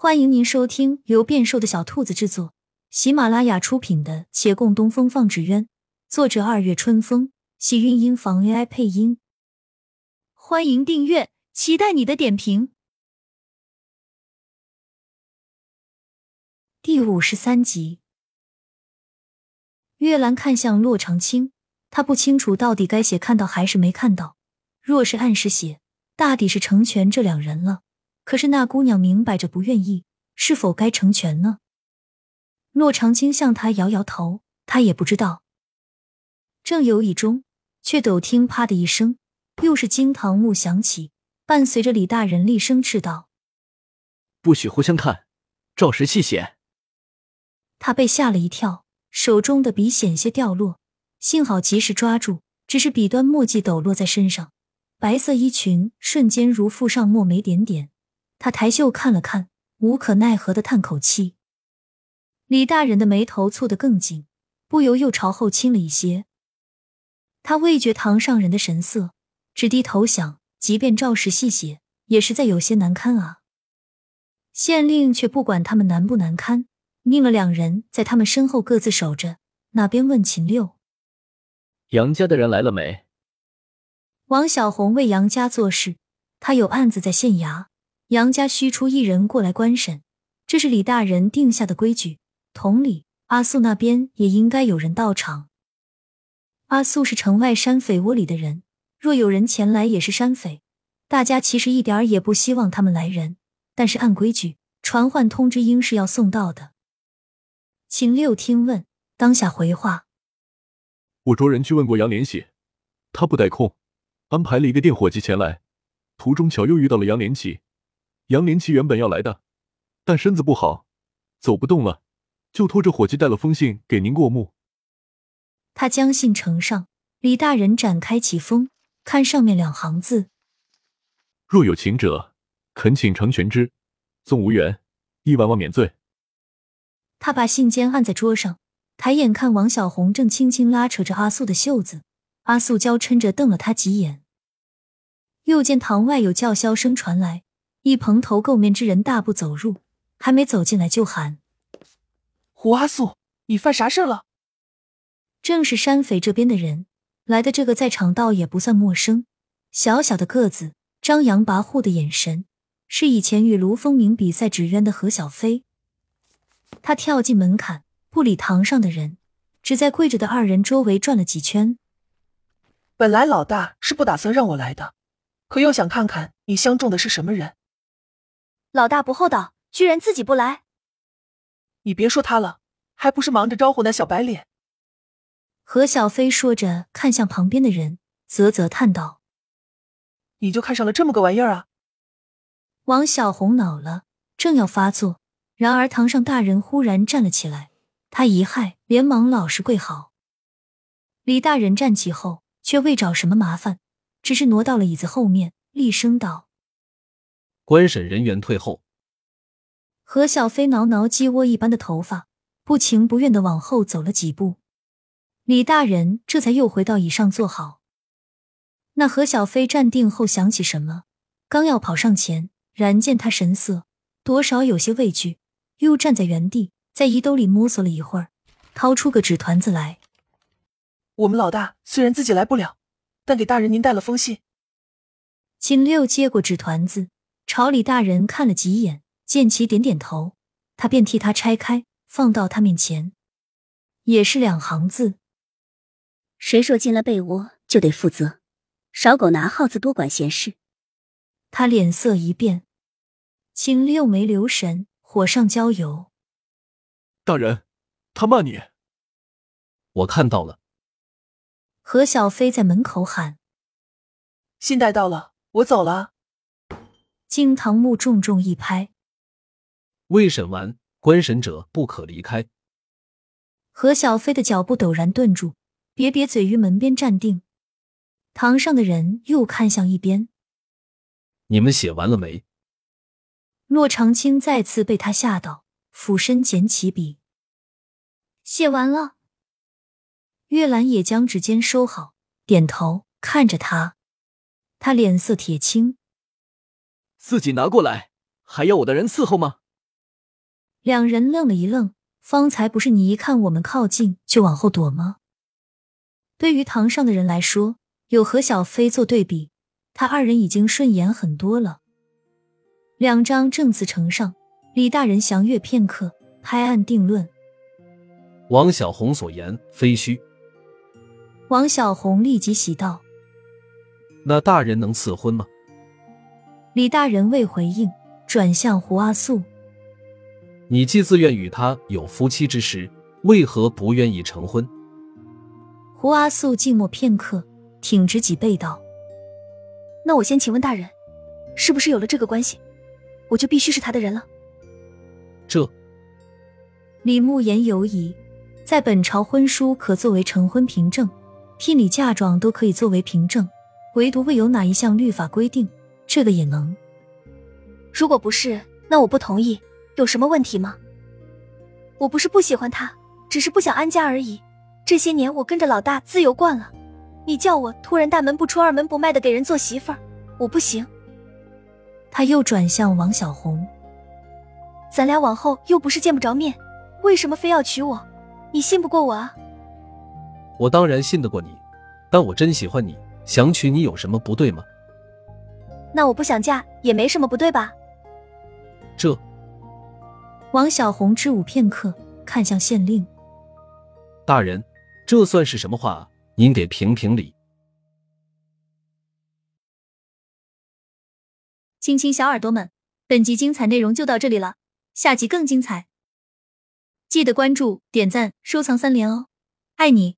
欢迎您收听由变瘦的小兔子制作、喜马拉雅出品的《且共东风放纸鸢》，作者二月春风，喜韵音房 AI 配音。欢迎订阅，期待你的点评。第五十三集，月兰看向洛长青，他不清楚到底该写看到还是没看到。若是按时写，大抵是成全这两人了。可是那姑娘明摆着不愿意，是否该成全呢？骆长青向他摇摇头，他也不知道。正犹豫中，却陡听“啪”的一声，又是惊堂木响起，伴随着李大人厉声斥道：“不许互相看，照实细写。”他被吓了一跳，手中的笔险些掉落，幸好及时抓住，只是笔端墨迹抖落在身上，白色衣裙瞬间如覆上墨梅点点。他抬袖看了看，无可奈何的叹口气。李大人的眉头蹙得更紧，不由又朝后倾了一些。他未觉堂上人的神色，只低头想：即便照实细写，也实在有些难堪啊。县令却不管他们难不难堪，命了两人在他们身后各自守着。那边问秦六：“杨家的人来了没？”王小红为杨家做事，他有案子在县衙。杨家需出一人过来观审，这是李大人定下的规矩。同理，阿素那边也应该有人到场。阿素是城外山匪窝里的人，若有人前来也是山匪，大家其实一点儿也不希望他们来人。但是按规矩，传唤通知应是要送到的。秦六听问，当下回话：“我着人去问过杨连喜，他不带空，安排了一个电伙计前来，途中巧又遇到了杨连喜。”杨连奇原本要来的，但身子不好，走不动了，就托着伙计带了封信给您过目。他将信呈上，李大人展开启封，看上面两行字：“若有情者，恳请成全之，纵无缘，亦万万免罪。”他把信笺按在桌上，抬眼看王小红正轻轻拉扯着阿素的袖子，阿素娇嗔着瞪了他几眼，又见堂外有叫嚣声传来。一蓬头垢面之人大步走入，还没走进来就喊：“胡阿素，你犯啥事了？”正是山匪这边的人来的，这个在场倒也不算陌生。小小的个子，张扬跋扈的眼神，是以前与卢风鸣比赛纸鸢的何小飞。他跳进门槛，不理堂上的人，只在跪着的二人周围转了几圈。本来老大是不打算让我来的，可又想看看你相中的是什么人。老大不厚道，居然自己不来。你别说他了，还不是忙着招呼那小白脸。何小飞说着，看向旁边的人，啧啧叹道：“你就看上了这么个玩意儿啊？”王小红恼了，正要发作，然而堂上大人忽然站了起来，他一骇，连忙老实跪好。李大人站起后，却未找什么麻烦，只是挪到了椅子后面，厉声道。观审人员退后。何小飞挠挠鸡窝一般的头发，不情不愿的往后走了几步。李大人这才又回到椅上坐好。那何小飞站定后想起什么，刚要跑上前，然见他神色多少有些畏惧，又站在原地，在衣兜里摸索了一会儿，掏出个纸团子来。我们老大虽然自己来不了，但给大人您带了封信。秦六接过纸团子。朝李大人看了几眼，见其点点头，他便替他拆开，放到他面前，也是两行字：“谁说进了被窝就得负责，少狗拿耗子多管闲事。”他脸色一变，请六没留神，火上浇油：“大人，他骂你。”我看到了。何小飞在门口喊：“信带到了，我走了。”金堂木重重一拍，未审完，观审者不可离开。何小飞的脚步陡然顿住，瘪瘪嘴于门边站定。堂上的人又看向一边，你们写完了没？骆长青再次被他吓到，俯身捡起笔，写完了。月兰也将指尖收好，点头看着他，他脸色铁青。自己拿过来，还要我的人伺候吗？两人愣了一愣，方才不是你一看我们靠近就往后躲吗？对于堂上的人来说，有何小飞做对比，他二人已经顺眼很多了。两张证词呈上，李大人详阅片刻，拍案定论。王小红所言非虚。王小红立即喜道：“那大人能赐婚吗？”李大人未回应，转向胡阿素：“你既自愿与他有夫妻之实，为何不愿意成婚？”胡阿素静默片刻，挺直脊背道：“那我先请问大人，是不是有了这个关系，我就必须是他的人了？”这，李慕言犹疑，在本朝婚书可作为成婚凭证，聘礼嫁妆都可以作为凭证，唯独未有哪一项律法规定这个也能。如果不是，那我不同意，有什么问题吗？我不是不喜欢他，只是不想安家而已。这些年我跟着老大自由惯了，你叫我突然大门不出二门不迈的给人做媳妇儿，我不行。他又转向王小红，咱俩往后又不是见不着面，为什么非要娶我？你信不过我啊？我当然信得过你，但我真喜欢你，想娶你有什么不对吗？那我不想嫁也没什么不对吧？这，王小红支吾片刻，看向县令大人。这算是什么话？您给评评理。亲亲小耳朵们，本集精彩内容就到这里了，下集更精彩，记得关注、点赞、收藏三连哦，爱你。